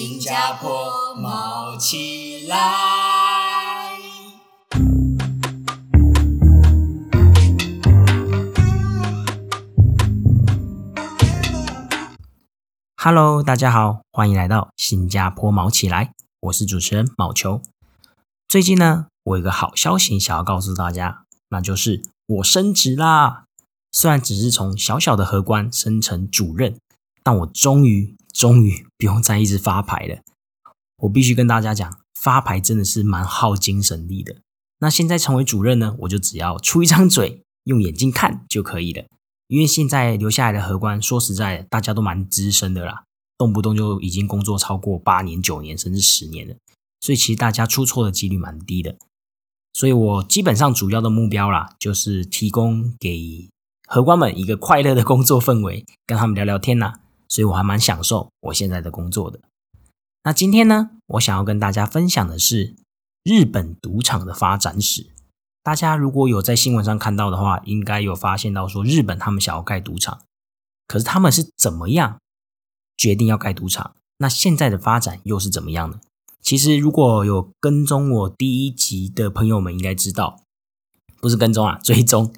新加坡毛起来。Hello，大家好，欢迎来到新加坡毛起来，我是主持人毛球。最近呢，我有个好消息想要告诉大家，那就是我升职啦。虽然只是从小小的荷官升成主任，但我终于终于不用再一直发牌了。我必须跟大家讲，发牌真的是蛮耗精神力的。那现在成为主任呢，我就只要出一张嘴，用眼睛看就可以了。因为现在留下来的荷官，说实在，大家都蛮资深的啦，动不动就已经工作超过八年、九年，甚至十年了，所以其实大家出错的几率蛮低的。所以我基本上主要的目标啦，就是提供给荷官们一个快乐的工作氛围，跟他们聊聊天呐。所以我还蛮享受我现在的工作的。那今天呢，我想要跟大家分享的是日本赌场的发展史。大家如果有在新闻上看到的话，应该有发现到说日本他们想要盖赌场，可是他们是怎么样决定要盖赌场？那现在的发展又是怎么样呢？其实如果有跟踪我第一集的朋友们应该知道，不是跟踪啊，追踪。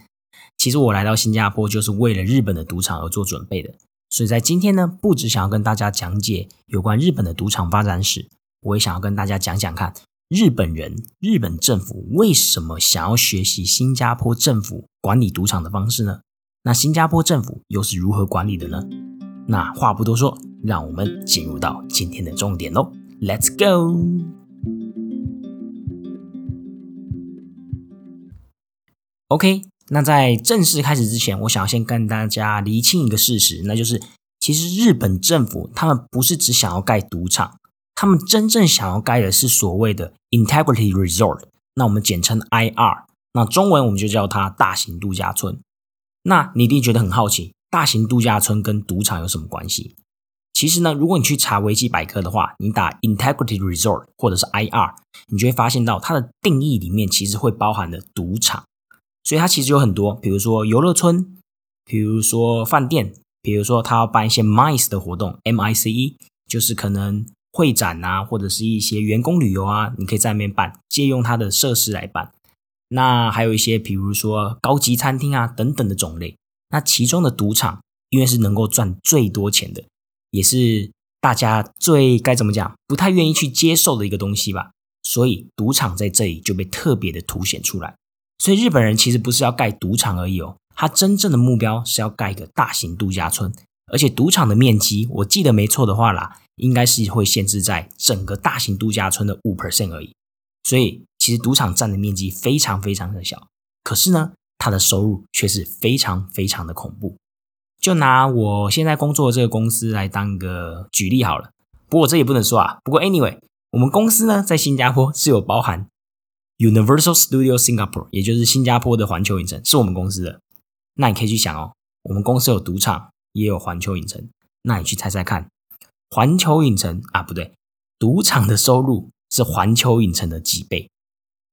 其实我来到新加坡就是为了日本的赌场而做准备的。所以在今天呢，不只想要跟大家讲解有关日本的赌场发展史，我也想要跟大家讲讲看。日本人、日本政府为什么想要学习新加坡政府管理赌场的方式呢？那新加坡政府又是如何管理的呢？那话不多说，让我们进入到今天的重点喽！Let's go。OK 那在正式开始之前，我想要先跟大家厘清一个事实，那就是其实日本政府他们不是只想要盖赌场。他们真正想要盖的是所谓的 Integrity Resort，那我们简称 IR，那中文我们就叫它大型度假村。那你一定觉得很好奇，大型度假村跟赌场有什么关系？其实呢，如果你去查维基百科的话，你打 Integrity Resort 或者是 IR，你就会发现到它的定义里面其实会包含的赌场，所以它其实有很多，比如说游乐村，比如说饭店，比如说它要办一些 MICE 的活动，MICE 就是可能。会展啊，或者是一些员工旅游啊，你可以在那边办，借用它的设施来办。那还有一些，比如说高级餐厅啊等等的种类。那其中的赌场，因为是能够赚最多钱的，也是大家最该怎么讲，不太愿意去接受的一个东西吧。所以赌场在这里就被特别的凸显出来。所以日本人其实不是要盖赌场而已哦，他真正的目标是要盖一个大型度假村，而且赌场的面积，我记得没错的话啦。应该是会限制在整个大型度假村的五 percent 而已，所以其实赌场占的面积非常非常的小，可是呢，它的收入却是非常非常的恐怖。就拿我现在工作的这个公司来当个举例好了，不过这也不能说啊。不过 anyway，我们公司呢在新加坡是有包含 Universal Studio Singapore，也就是新加坡的环球影城是我们公司的。那你可以去想哦，我们公司有赌场，也有环球影城，那你去猜猜看。环球影城啊，不对，赌场的收入是环球影城的几倍？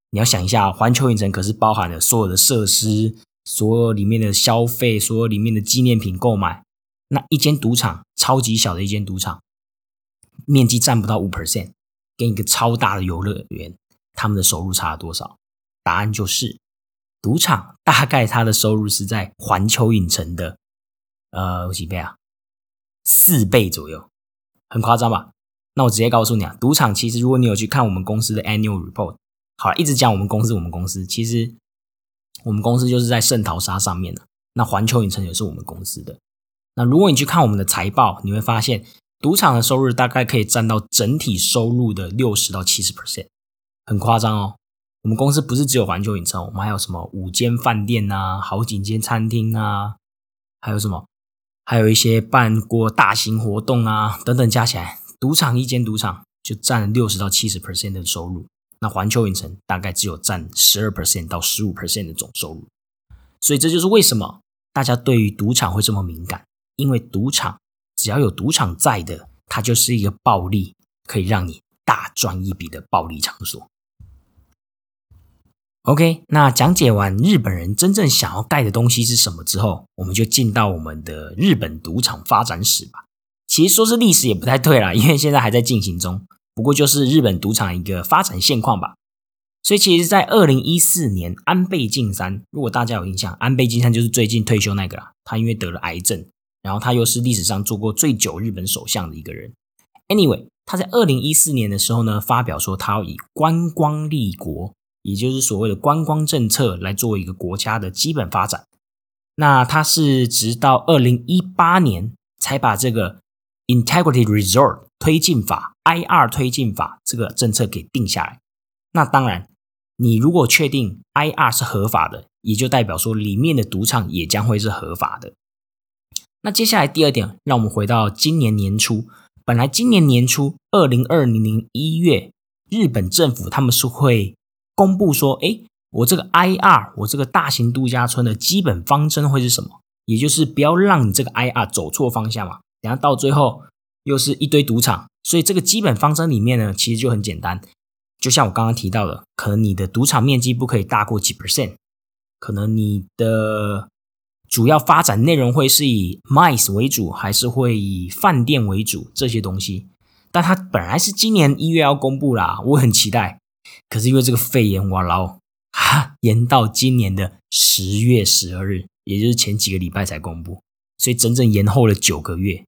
你要想一下，环球影城可是包含了所有的设施，所有里面的消费，所有里面的纪念品购买。那一间赌场，超级小的一间赌场，面积占不到五 percent，跟一个超大的游乐园，他们的收入差了多少？答案就是，赌场大概它的收入是在环球影城的呃几倍啊？四倍左右。很夸张吧？那我直接告诉你啊，赌场其实如果你有去看我们公司的 annual report，好，一直讲我们公司，我们公司其实我们公司就是在圣淘沙上面的。那环球影城也是我们公司的。那如果你去看我们的财报，你会发现赌场的收入大概可以占到整体收入的六十到七十 percent，很夸张哦。我们公司不是只有环球影城，我们还有什么五间饭店啊，好几间餐厅啊，还有什么？还有一些办过大型活动啊，等等，加起来，赌场一间赌场就占六十到七十 percent 的收入。那环球影城大概只有占十二 percent 到十五 percent 的总收入。所以这就是为什么大家对于赌场会这么敏感，因为赌场只要有赌场在的，它就是一个暴利，可以让你大赚一笔的暴利场所。OK，那讲解完日本人真正想要盖的东西是什么之后，我们就进到我们的日本赌场发展史吧。其实说是历史也不太对啦，因为现在还在进行中。不过就是日本赌场一个发展现况吧。所以其实，在二零一四年，安倍晋三，如果大家有印象，安倍晋三就是最近退休那个啦。他因为得了癌症，然后他又是历史上做过最久日本首相的一个人。Anyway，他在二零一四年的时候呢，发表说他要以观光立国，也就是所谓的观光政策来作为一个国家的基本发展。那它是直到二零一八年才把这个 Integrity Resort 推进法 （IR 推进法）这个政策给定下来。那当然。你如果确定 IR 是合法的，也就代表说里面的赌场也将会是合法的。那接下来第二点，让我们回到今年年初。本来今年年初，二零二零年一月，日本政府他们是会公布说，哎，我这个 IR，我这个大型度假村的基本方针会是什么？也就是不要让你这个 IR 走错方向嘛。然后到最后又是一堆赌场，所以这个基本方针里面呢，其实就很简单。就像我刚刚提到的，可能你的赌场面积不可以大过几 percent，可能你的主要发展内容会是以 mice 为主，还是会以饭店为主这些东西。但它本来是今年一月要公布啦，我很期待。可是因为这个肺炎，哇老哈延到今年的十月十二日，也就是前几个礼拜才公布，所以整整延后了九个月。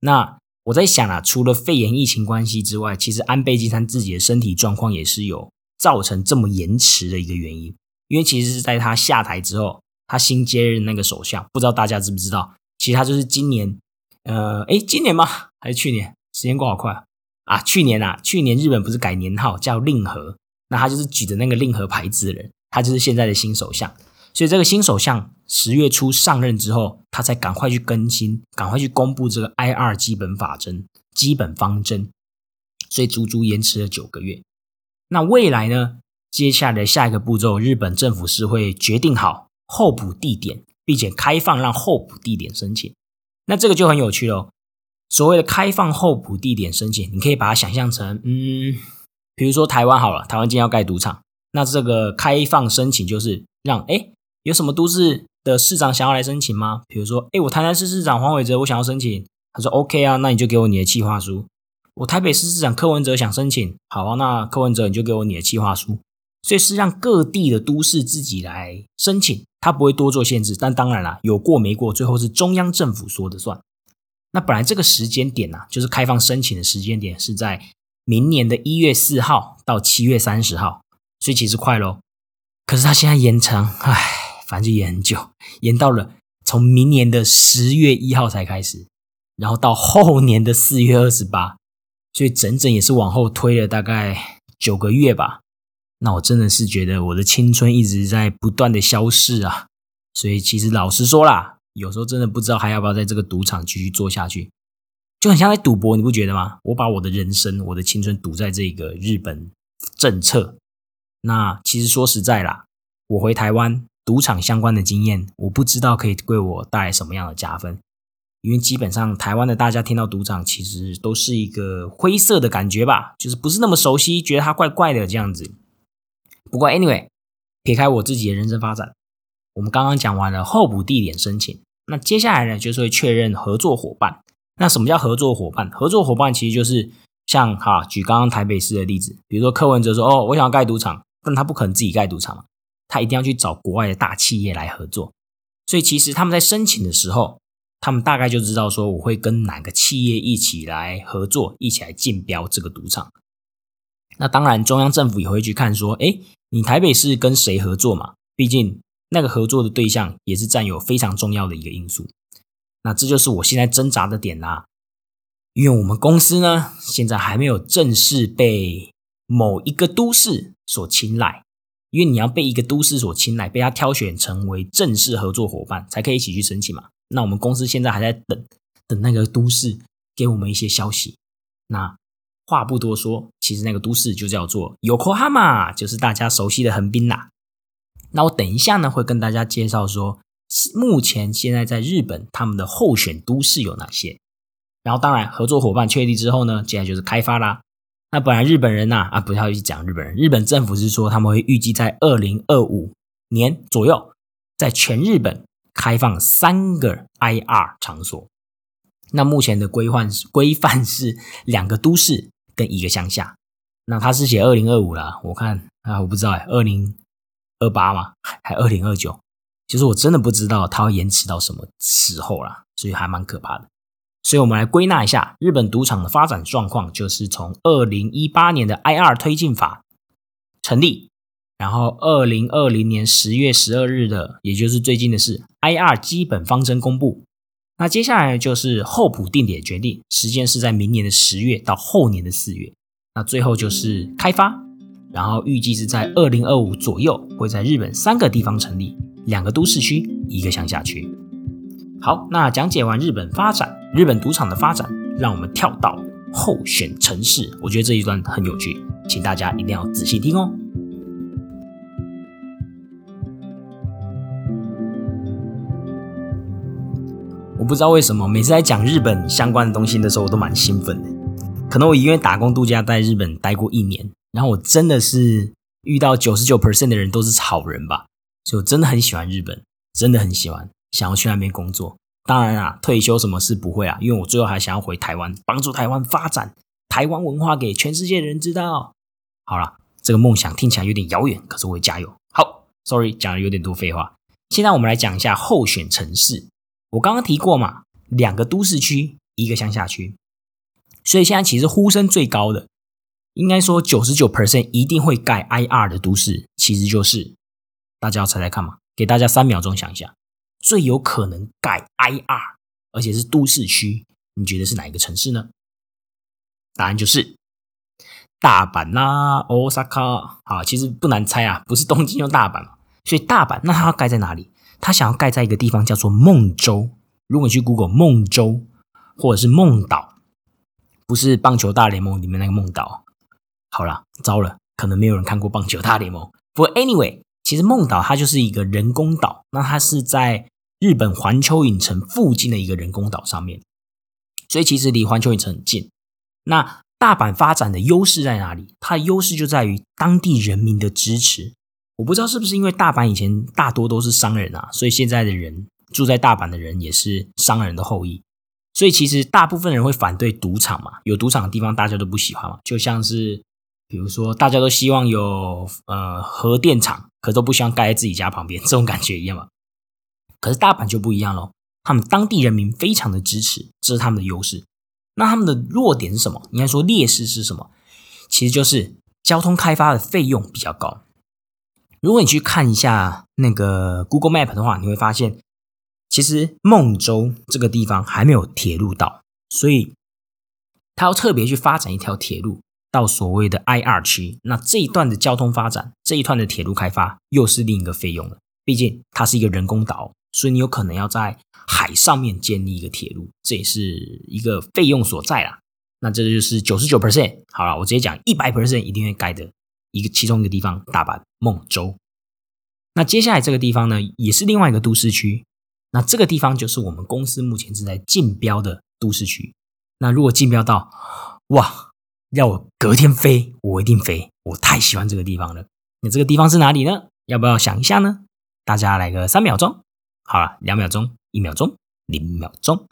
那我在想啊，除了肺炎疫情关系之外，其实安倍晋三自己的身体状况也是有造成这么延迟的一个原因。因为其实是在他下台之后，他新接任那个首相，不知道大家知不知道，其实他就是今年，呃，诶，今年吗？还是去年？时间过好快啊！去年啊，去年日本不是改年号叫令和，那他就是举着那个令和牌子的人，他就是现在的新首相。所以这个新首相十月初上任之后，他才赶快去更新，赶快去公布这个 IR 基本法针、基本方针，所以足足延迟了九个月。那未来呢？接下来下一个步骤，日本政府是会决定好候补地点，并且开放让候补地点申请。那这个就很有趣喽。所谓的开放候补地点申请，你可以把它想象成，嗯，比如说台湾好了，台湾今天要盖赌场，那这个开放申请就是让，哎。有什么都市的市长想要来申请吗？比如说，哎，我台南市市长黄伟哲，我想要申请。他说 OK 啊，那你就给我你的计划书。我台北市市长柯文哲想申请，好啊，那柯文哲你就给我你的计划书。所以是让各地的都市自己来申请，他不会多做限制。但当然啦，有过没过，最后是中央政府说的算。那本来这个时间点呢，就是开放申请的时间点是在明年的一月四号到七月三十号，所以其实快喽。可是他现在延长，唉。反正就延很久，延到了从明年的十月一号才开始，然后到后年的四月二十八，所以整整也是往后推了大概九个月吧。那我真的是觉得我的青春一直在不断的消逝啊！所以其实老实说啦，有时候真的不知道还要不要在这个赌场继续做下去，就很像在赌博，你不觉得吗？我把我的人生、我的青春赌在这个日本政策。那其实说实在啦，我回台湾。赌场相关的经验，我不知道可以为我带来什么样的加分，因为基本上台湾的大家听到赌场，其实都是一个灰色的感觉吧，就是不是那么熟悉，觉得它怪怪的这样子。不过 anyway，撇开我自己的人生发展，我们刚刚讲完了候补地点申请，那接下来呢，就是会确认合作伙伴。那什么叫合作伙伴？合作伙伴其实就是像哈，举刚刚台北市的例子，比如说柯文哲说，哦，我想要盖赌场，但他不可能自己盖赌场嘛。他一定要去找国外的大企业来合作，所以其实他们在申请的时候，他们大概就知道说我会跟哪个企业一起来合作，一起来竞标这个赌场。那当然，中央政府也会去看说，哎，你台北市跟谁合作嘛？毕竟那个合作的对象也是占有非常重要的一个因素。那这就是我现在挣扎的点啦，因为我们公司呢，现在还没有正式被某一个都市所青睐。因为你要被一个都市所青睐，被他挑选成为正式合作伙伴，才可以一起去申请嘛。那我们公司现在还在等，等那个都市给我们一些消息。那话不多说，其实那个都市就叫做 Yokohama，就是大家熟悉的横滨啦。那我等一下呢，会跟大家介绍说，目前现在在日本他们的候选都市有哪些。然后当然，合作伙伴确立之后呢，接下来就是开发啦。那本来日本人呐啊，不要去讲日本人。日本政府是说他们会预计在二零二五年左右，在全日本开放三个 IR 场所。那目前的规范规范是两个都市跟一个乡下。那他是写二零二五了，我看啊，我不知道哎，二零二八嘛，还二零二九？其实我真的不知道它会延迟到什么时候啦，所以还蛮可怕的。所以我们来归纳一下日本赌场的发展状况，就是从二零一八年的 I R 推进法成立，然后二零二零年十月十二日的，也就是最近的是 I R 基本方针公布。那接下来就是后普定点决定，时间是在明年的十月到后年的四月。那最后就是开发，然后预计是在二零二五左右会在日本三个地方成立，两个都市区，一个乡下区。好，那讲解完日本发展，日本赌场的发展，让我们跳到候选城市。我觉得这一段很有趣，请大家一定要仔细听哦。我不知道为什么，每次在讲日本相关的东西的时候，我都蛮兴奋的。可能我因为打工度假在日本待过一年，然后我真的是遇到九十九 percent 的人都是好人吧，所以我真的很喜欢日本，真的很喜欢，想要去那边工作。当然啊，退休什么事不会啊，因为我最后还想要回台湾，帮助台湾发展台湾文化给全世界的人知道。好了，这个梦想听起来有点遥远，可是我会加油。好，sorry，讲的有点多废话。现在我们来讲一下候选城市。我刚刚提过嘛，两个都市区，一个乡下区，所以现在其实呼声最高的，应该说九十九 percent 一定会盖 IR 的都市，其实就是大家要猜猜看嘛，给大家三秒钟想一下，最有可能盖 IR，而且是都市区，你觉得是哪一个城市呢？答案就是大阪啦，Osaka。好，其实不难猜啊，不是东京就大阪嘛，所以大阪那它要盖在哪里？他想要盖在一个地方叫做梦州。如果你去 Google 梦州或者是梦岛，不是棒球大联盟里面那个梦岛。好了，糟了，可能没有人看过棒球大联盟。不过 anyway，其实梦岛它就是一个人工岛，那它是在日本环球影城附近的一个人工岛上面，所以其实离环球影城很近。那大阪发展的优势在哪里？它的优势就在于当地人民的支持。我不知道是不是因为大阪以前大多都是商人啊，所以现在的人住在大阪的人也是商人的后裔，所以其实大部分人会反对赌场嘛，有赌场的地方大家都不喜欢嘛，就像是比如说大家都希望有呃核电厂，可都不希望盖在自己家旁边，这种感觉一样嘛。可是大阪就不一样喽，他们当地人民非常的支持，这是他们的优势。那他们的弱点是什么？应该说劣势是什么？其实就是交通开发的费用比较高。如果你去看一下那个 Google Map 的话，你会发现，其实孟州这个地方还没有铁路到，所以他要特别去发展一条铁路到所谓的 I R 区。那这一段的交通发展，这一段的铁路开发又是另一个费用了。毕竟它是一个人工岛，所以你有可能要在海上面建立一个铁路，这也是一个费用所在啦。那这就是九十九 percent 好了，我直接讲一百 percent 一定会盖的。一个其中一个地方，大阪孟州。那接下来这个地方呢，也是另外一个都市区。那这个地方就是我们公司目前正在竞标的都市区。那如果竞标到，哇，要我隔天飞，我一定飞。我太喜欢这个地方了。那这个地方是哪里呢？要不要想一下呢？大家来个三秒钟。好了，两秒钟，一秒钟，零秒钟。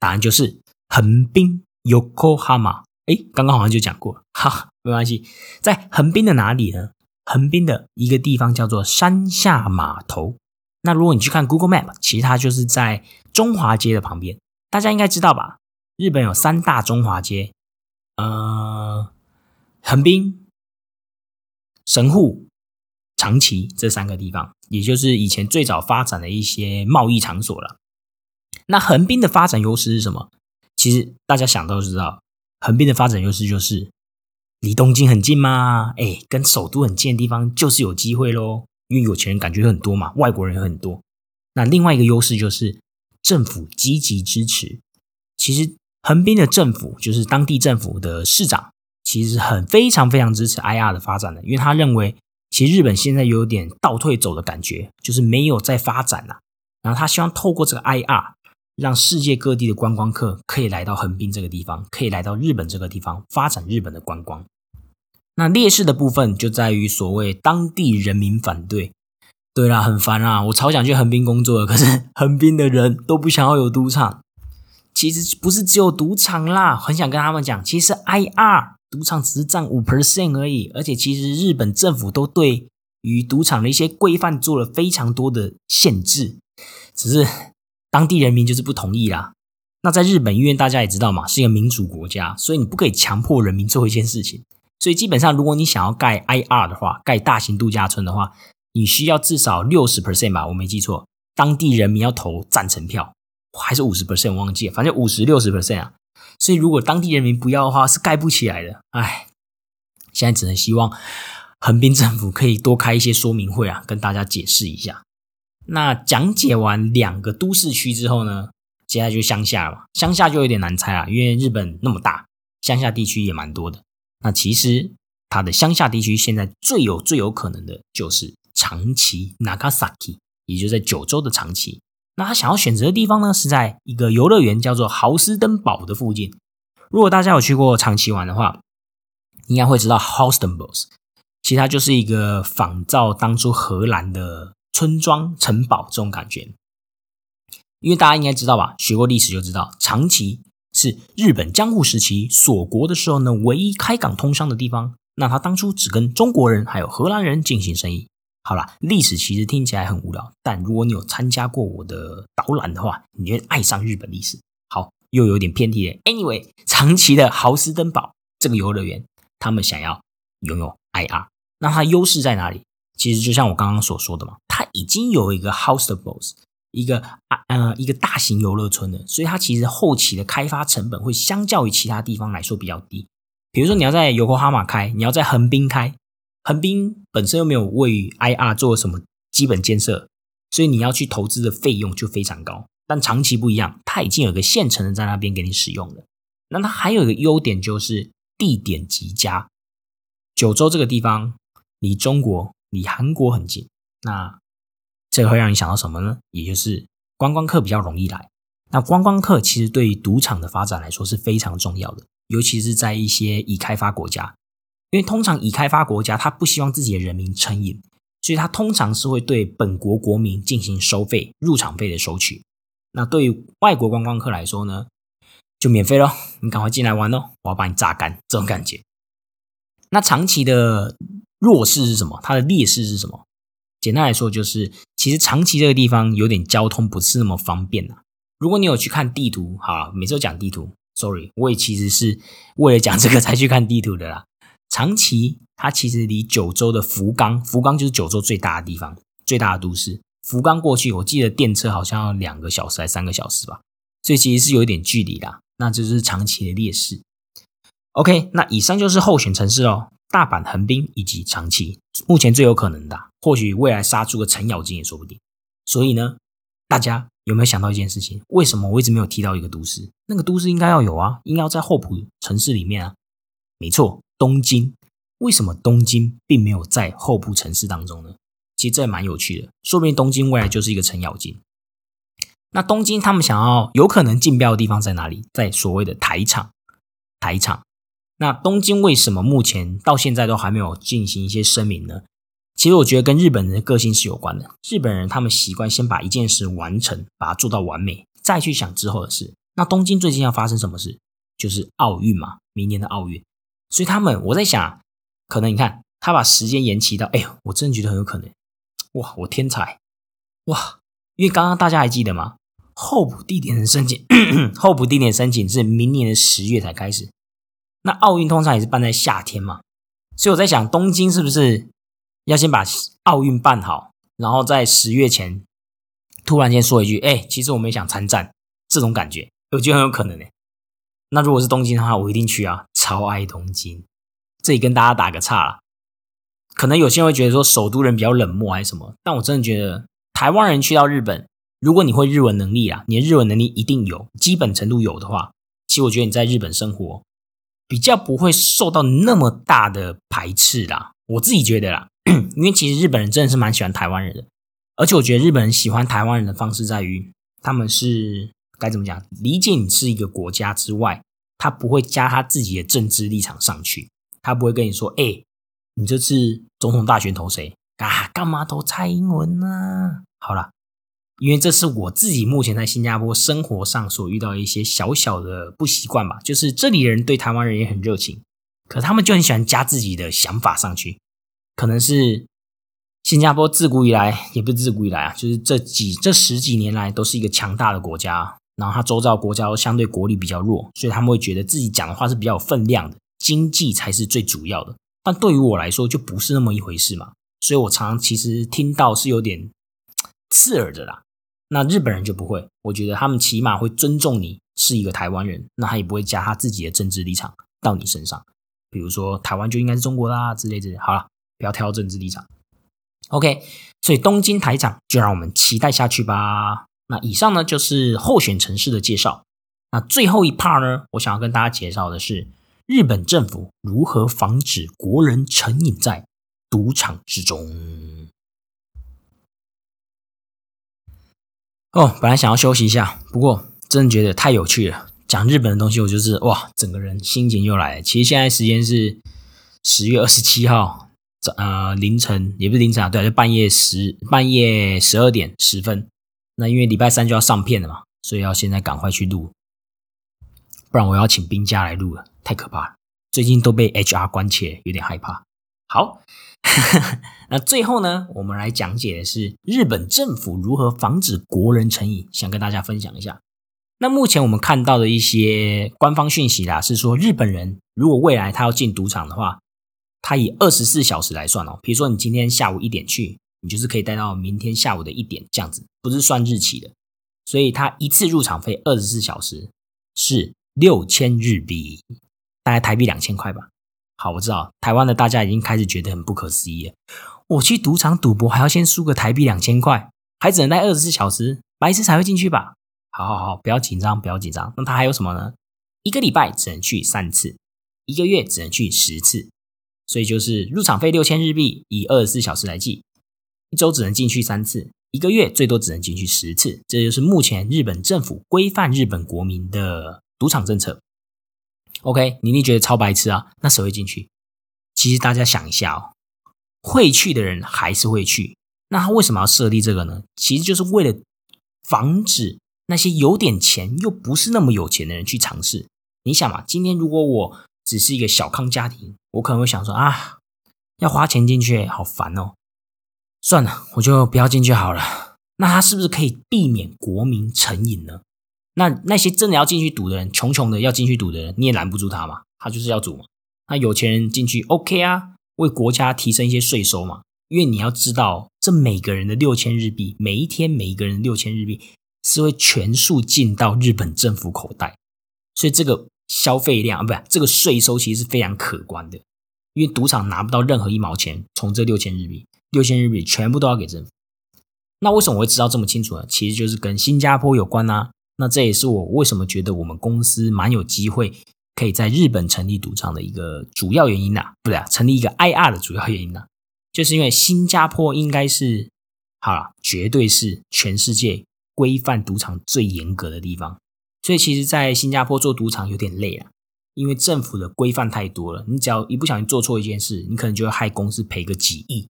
答案就是横滨 Yokohama。哎，刚刚好像就讲过，哈，没关系，在横滨的哪里呢？横滨的一个地方叫做山下码头。那如果你去看 Google Map，其实它就是在中华街的旁边。大家应该知道吧？日本有三大中华街，呃，横滨、神户、长崎这三个地方，也就是以前最早发展的一些贸易场所了。那横滨的发展优势是什么？其实大家想都知道。横滨的发展优势就是离东京很近嘛，哎，跟首都很近的地方就是有机会喽。因为有钱人感觉很多嘛，外国人很多。那另外一个优势就是政府积极支持。其实横滨的政府就是当地政府的市长，其实很非常非常支持 IR 的发展的，因为他认为其实日本现在有点倒退走的感觉，就是没有在发展了。然后他希望透过这个 IR。让世界各地的观光客可以来到横滨这个地方，可以来到日本这个地方发展日本的观光。那劣势的部分就在于所谓当地人民反对。对啦，很烦啊！我超想去横滨工作的，可是 横滨的人都不想要有赌场。其实不是只有赌场啦，很想跟他们讲，其实 IR 赌场只是占五 percent 而已，而且其实日本政府都对于赌场的一些规范做了非常多的限制，只是当地人民就是不同意啦。那在日本，因为大家也知道嘛，是一个民主国家，所以你不可以强迫人民做一件事情。所以基本上，如果你想要盖 IR 的话，盖大型度假村的话，你需要至少六十 percent 吧，我没记错，当地人民要投赞成票，还是五十 percent，忘记了，反正五十六十 percent 啊。所以如果当地人民不要的话，是盖不起来的。唉，现在只能希望横滨政府可以多开一些说明会啊，跟大家解释一下。那讲解完两个都市区之后呢？接下来就乡下了，乡下就有点难猜了，因为日本那么大，乡下地区也蛮多的。那其实它的乡下地区现在最有最有可能的就是长崎 （Nagasaki），也就在九州的长崎。那他想要选择的地方呢，是在一个游乐园叫做豪斯登堡的附近。如果大家有去过长崎玩的话，应该会知道 Houstenbos，其实它就是一个仿造当初荷兰的村庄城堡这种感觉。因为大家应该知道吧，学过历史就知道，长崎是日本江户时期锁国的时候呢，唯一开港通商的地方。那他当初只跟中国人还有荷兰人进行生意。好了，历史其实听起来很无聊，但如果你有参加过我的导览的话，你会爱上日本历史。好，又有点偏题了。Anyway，长崎的豪斯登堡这个游乐园，他们想要拥有 IR，那它优势在哪里？其实就像我刚刚所说的嘛，它已经有一个 House of Balls。一个啊呃一个大型游乐村的，所以它其实后期的开发成本会相较于其他地方来说比较低。比如说你要在游国哈马开，你要在横滨开，横滨本身又没有为 IR 做什么基本建设，所以你要去投资的费用就非常高。但长期不一样，它已经有个现成的在那边给你使用了。那它还有一个优点就是地点极佳，九州这个地方离中国、离韩国很近，那。这会让你想到什么呢？也就是观光客比较容易来。那观光客其实对于赌场的发展来说是非常重要的，尤其是在一些已开发国家，因为通常已开发国家他不希望自己的人民成瘾，所以他通常是会对本国国民进行收费、入场费的收取。那对于外国观光客来说呢，就免费咯，你赶快进来玩哦，我要把你榨干，这种感觉。那长期的弱势是什么？它的劣势是什么？简单来说，就是其实长崎这个地方有点交通不是那么方便呐。如果你有去看地图，好，每次都讲地图，sorry，我也其实是为了讲这个才去看地图的啦。长崎它其实离九州的福冈，福冈就是九州最大的地方，最大的都市。福冈过去，我记得电车好像要两个小时还三个小时吧，所以其实是有一点距离的。那这就是长崎的劣势。OK，那以上就是候选城市哦。大阪、横滨以及长崎，目前最有可能的，或许未来杀出个程咬金也说不定。所以呢，大家有没有想到一件事情？为什么我一直没有提到一个都市？那个都市应该要有啊，应该要在候补城市里面啊。没错，东京。为什么东京并没有在候补城市当中呢？其实这也蛮有趣的，说不定东京未来就是一个程咬金。那东京他们想要有可能竞标的地方在哪里？在所谓的台场，台场。那东京为什么目前到现在都还没有进行一些声明呢？其实我觉得跟日本人的个性是有关的。日本人他们习惯先把一件事完成，把它做到完美，再去想之后的事。那东京最近要发生什么事？就是奥运嘛，明年的奥运。所以他们我在想，可能你看他把时间延期到，哎呦，我真的觉得很有可能。哇，我天才哇！因为刚刚大家还记得吗？候补地点的申请，候补地点申请是明年的十月才开始。那奥运通常也是办在夏天嘛，所以我在想，东京是不是要先把奥运办好，然后在十月前突然间说一句：“哎，其实我们也想参战。”这种感觉，我觉得很有可能呢。那如果是东京的话，我一定去啊，超爱东京。这里跟大家打个岔了，可能有些人会觉得说首都人比较冷漠还是什么，但我真的觉得台湾人去到日本，如果你会日文能力啊，你的日文能力一定有基本程度有的话，其实我觉得你在日本生活。比较不会受到那么大的排斥啦，我自己觉得啦，因为其实日本人真的是蛮喜欢台湾人的，而且我觉得日本人喜欢台湾人的方式在于，他们是该怎么讲，理解你是一个国家之外，他不会加他自己的政治立场上去，他不会跟你说，哎，你这次总统大选投谁啊？干嘛投蔡英文呢？好了，因为这是我自己目前在新加坡生活上所遇到一些小小的不习惯吧。就是这里人对台湾人也很热情，可他们就很喜欢加自己的想法上去。可能是新加坡自古以来，也不是自古以来啊，就是这几这十几年来都是一个强大的国家。然后他周遭国家都相对国力比较弱，所以他们会觉得自己讲的话是比较有分量的，经济才是最主要的。但对于我来说就不是那么一回事嘛，所以我常常其实听到是有点刺耳的啦。那日本人就不会，我觉得他们起码会尊重你是一个台湾人，那他也不会加他自己的政治立场到你身上，比如说台湾就应该是中国啦之类之类。好了，不要挑政治立场。OK，所以东京台场就让我们期待下去吧。那以上呢就是候选城市的介绍。那最后一 part 呢，我想要跟大家介绍的是日本政府如何防止国人成瘾在赌场之中。哦，本来想要休息一下，不过真的觉得太有趣了。讲日本的东西，我就是哇，整个人心情又来了。其实现在时间是十月二十七号早呃凌晨，也不是凌晨啊，对，就半夜十半夜十二点十分。那因为礼拜三就要上片了嘛，所以要现在赶快去录，不然我要请兵家来录了，太可怕了。最近都被 HR 关切，有点害怕。好，那最后呢，我们来讲解的是日本政府如何防止国人成瘾，想跟大家分享一下。那目前我们看到的一些官方讯息啦，是说日本人如果未来他要进赌场的话，他以二十四小时来算哦，比如说你今天下午一点去。你就是可以待到明天下午的一点这样子，不是算日期的，所以它一次入场费二十四小时是六千日币，大概台币两千块吧。好，我知道台湾的大家已经开始觉得很不可思议了。我去赌场赌博还要先输个台币两千块，还只能待二十四小时，白痴才会进去吧？好好好，不要紧张，不要紧张。那他还有什么呢？一个礼拜只能去三次，一个月只能去十次，所以就是入场费六千日币，以二十四小时来计。一周只能进去三次，一个月最多只能进去十次，这就是目前日本政府规范日本国民的赌场政策。OK，你一定觉得超白痴啊？那谁会进去？其实大家想一下哦，会去的人还是会去。那他为什么要设立这个呢？其实就是为了防止那些有点钱又不是那么有钱的人去尝试。你想嘛，今天如果我只是一个小康家庭，我可能会想说啊，要花钱进去，好烦哦。算了，我就不要进去好了。那他是不是可以避免国民成瘾呢？那那些真的要进去赌的人，穷穷的要进去赌的人，你也拦不住他嘛？他就是要赌嘛。那有钱人进去 OK 啊，为国家提升一些税收嘛。因为你要知道，这每个人的六千日币，每一天每一个人六千日币是会全数进到日本政府口袋，所以这个消费量啊，不是这个税收其实是非常可观的。因为赌场拿不到任何一毛钱从这六千日币。六千日币全部都要给政府，那为什么我会知道这么清楚呢？其实就是跟新加坡有关啊。那这也是我为什么觉得我们公司蛮有机会可以在日本成立赌场的一个主要原因呐，不对啊，成立一个 IR 的主要原因呐，就是因为新加坡应该是好了，绝对是全世界规范赌场最严格的地方。所以其实，在新加坡做赌场有点累啊，因为政府的规范太多了，你只要一不小心做错一件事，你可能就会害公司赔个几亿。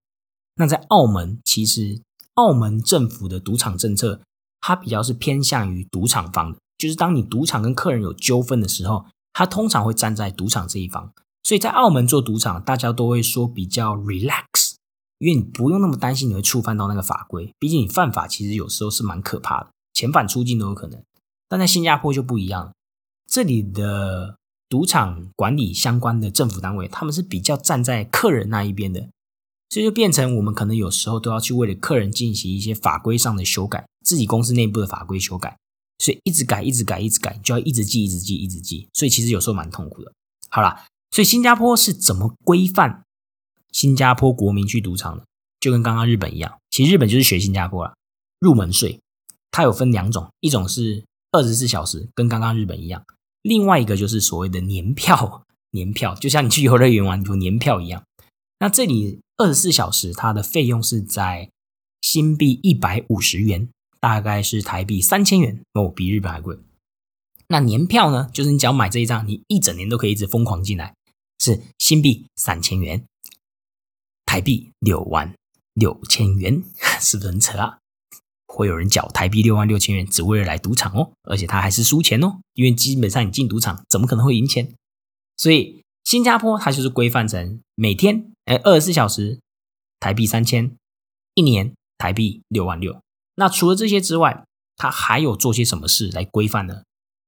那在澳门，其实澳门政府的赌场政策，它比较是偏向于赌场方的，就是当你赌场跟客人有纠纷的时候，它通常会站在赌场这一方。所以在澳门做赌场，大家都会说比较 relax，因为你不用那么担心你会触犯到那个法规，毕竟你犯法其实有时候是蛮可怕的，遣返出境都有可能。但在新加坡就不一样，这里的赌场管理相关的政府单位，他们是比较站在客人那一边的。所以就变成我们可能有时候都要去为了客人进行一些法规上的修改，自己公司内部的法规修改，所以一直改、一直改、一直改，就要一直记、一直记、一直记，所以其实有时候蛮痛苦的。好啦，所以新加坡是怎么规范新加坡国民去赌场的？就跟刚刚日本一样，其实日本就是学新加坡啦。入门税它有分两种，一种是二十四小时，跟刚刚日本一样；另外一个就是所谓的年票，年票就像你去游乐园玩有年票一样。那这里。二十四小时，它的费用是在新币一百五十元，大概是台币三千元哦，比日本还贵。那年票呢？就是你只要买这一张，你一整年都可以一直疯狂进来，是新币三千元，台币六万六千元，是不是很扯啊？会有人缴台币六万六千元，只为了来赌场哦，而且他还是输钱哦，因为基本上你进赌场怎么可能会赢钱？所以新加坡它就是规范成每天哎二十四小时台币三千，一年台币六万六。那除了这些之外，他还有做些什么事来规范呢？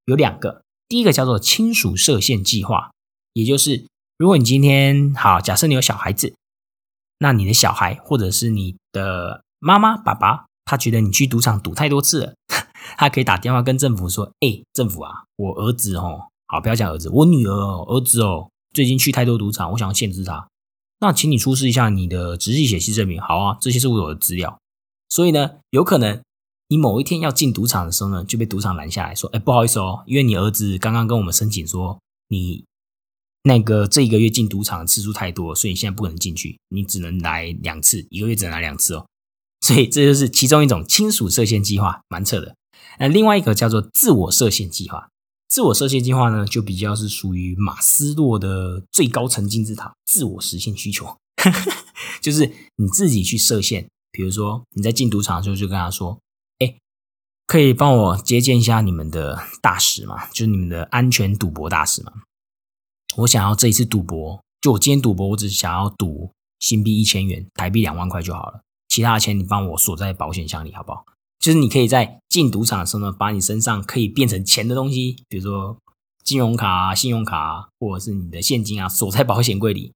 有两个，第一个叫做亲属设限计划，也就是如果你今天好，假设你有小孩子，那你的小孩或者是你的妈妈、爸爸，他觉得你去赌场赌太多次了，他可以打电话跟政府说：“哎，政府啊，我儿子哦，好，不要讲儿子，我女儿哦，儿子哦，最近去太多赌场，我想要限制他。那请你出示一下你的直系血系证明。好啊，这些是我有的资料。所以呢，有可能。”你某一天要进赌场的时候呢，就被赌场拦下来说：“哎，不好意思哦，因为你儿子刚刚跟我们申请说，你那个这一个月进赌场的次数太多，所以你现在不可能进去，你只能来两次，一个月只能来两次哦。所以这就是其中一种亲属设限计划，蛮扯的。那另外一个叫做自我设限计划，自我设限计划呢，就比较是属于马斯洛的最高层金字塔，自我实现需求，就是你自己去设限。比如说你在进赌场的时候，就跟他说。哎可以帮我接见一下你们的大使吗？就是你们的安全赌博大使吗？我想要这一次赌博，就我今天赌博，我只想要赌新币一千元，台币两万块就好了。其他的钱你帮我锁在保险箱里，好不好？就是你可以在进赌场的时候呢，把你身上可以变成钱的东西，比如说金融卡啊、信用卡啊，或者是你的现金啊，锁在保险柜里。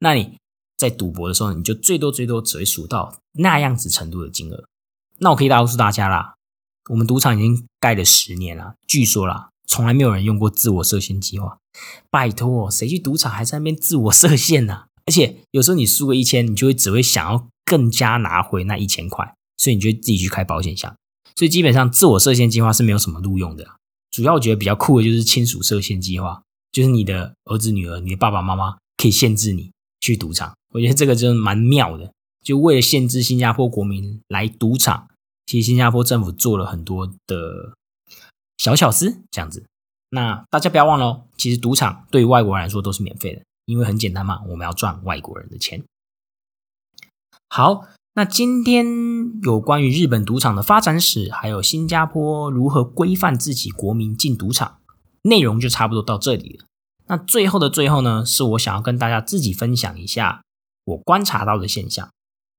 那你在赌博的时候，你就最多最多只会数到那样子程度的金额。那我可以告诉大家啦。我们赌场已经盖了十年了，据说啦，从来没有人用过自我设限计划。拜托，谁去赌场还在那边自我设限呢？而且有时候你输个一千，你就会只会想要更加拿回那一千块，所以你就自己去开保险箱。所以基本上自我设限计划是没有什么录用的。主要我觉得比较酷的就是亲属设限计划，就是你的儿子、女儿、你的爸爸妈妈可以限制你去赌场。我觉得这个真的蛮妙的，就为了限制新加坡国民来赌场。其实新加坡政府做了很多的小巧思，这样子。那大家不要忘了哦，其实赌场对于外国人来说都是免费的，因为很简单嘛，我们要赚外国人的钱。好，那今天有关于日本赌场的发展史，还有新加坡如何规范自己国民进赌场，内容就差不多到这里了。那最后的最后呢，是我想要跟大家自己分享一下我观察到的现象，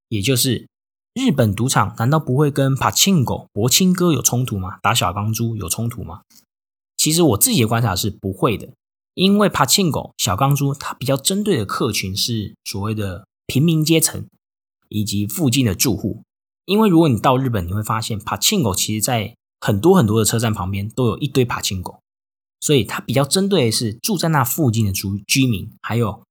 也就是。日本赌场难道不会跟帕庆狗博青哥有冲突吗？打小钢珠有冲突吗？其实我自己的观察是不会的，因为帕庆狗小钢珠它比较针对的客群是所谓的平民阶层以及附近的住户。因为如果你到日本，你会发现帕庆狗其实在很多很多的车站旁边都有一堆帕庆狗，所以它比较针对的是住在那附近的居居民，还有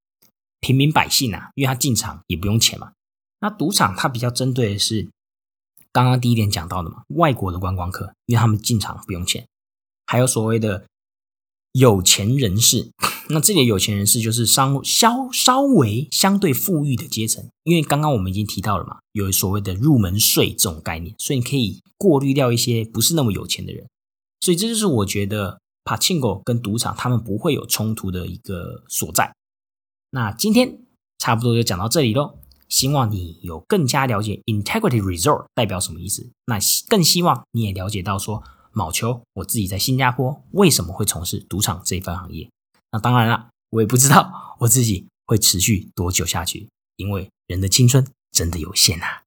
平民百姓啊，因为他进场也不用钱嘛。那赌场它比较针对的是刚刚第一点讲到的嘛，外国的观光客，因为他们进场不用钱，还有所谓的有钱人士。那这里的有钱人士就是稍稍稍微相对富裕的阶层，因为刚刚我们已经提到了嘛，有所谓的入门税这种概念，所以你可以过滤掉一些不是那么有钱的人。所以这就是我觉得帕庆狗跟赌场他们不会有冲突的一个所在。那今天差不多就讲到这里喽。希望你有更加了解 integrity resort 代表什么意思。那更希望你也了解到说，卯球我自己在新加坡为什么会从事赌场这一份行业。那当然了，我也不知道我自己会持续多久下去，因为人的青春真的有限啊。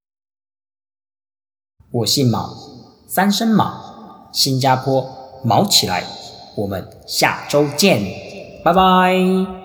我姓毛，三声毛，新加坡毛起来。我们下周见，拜拜。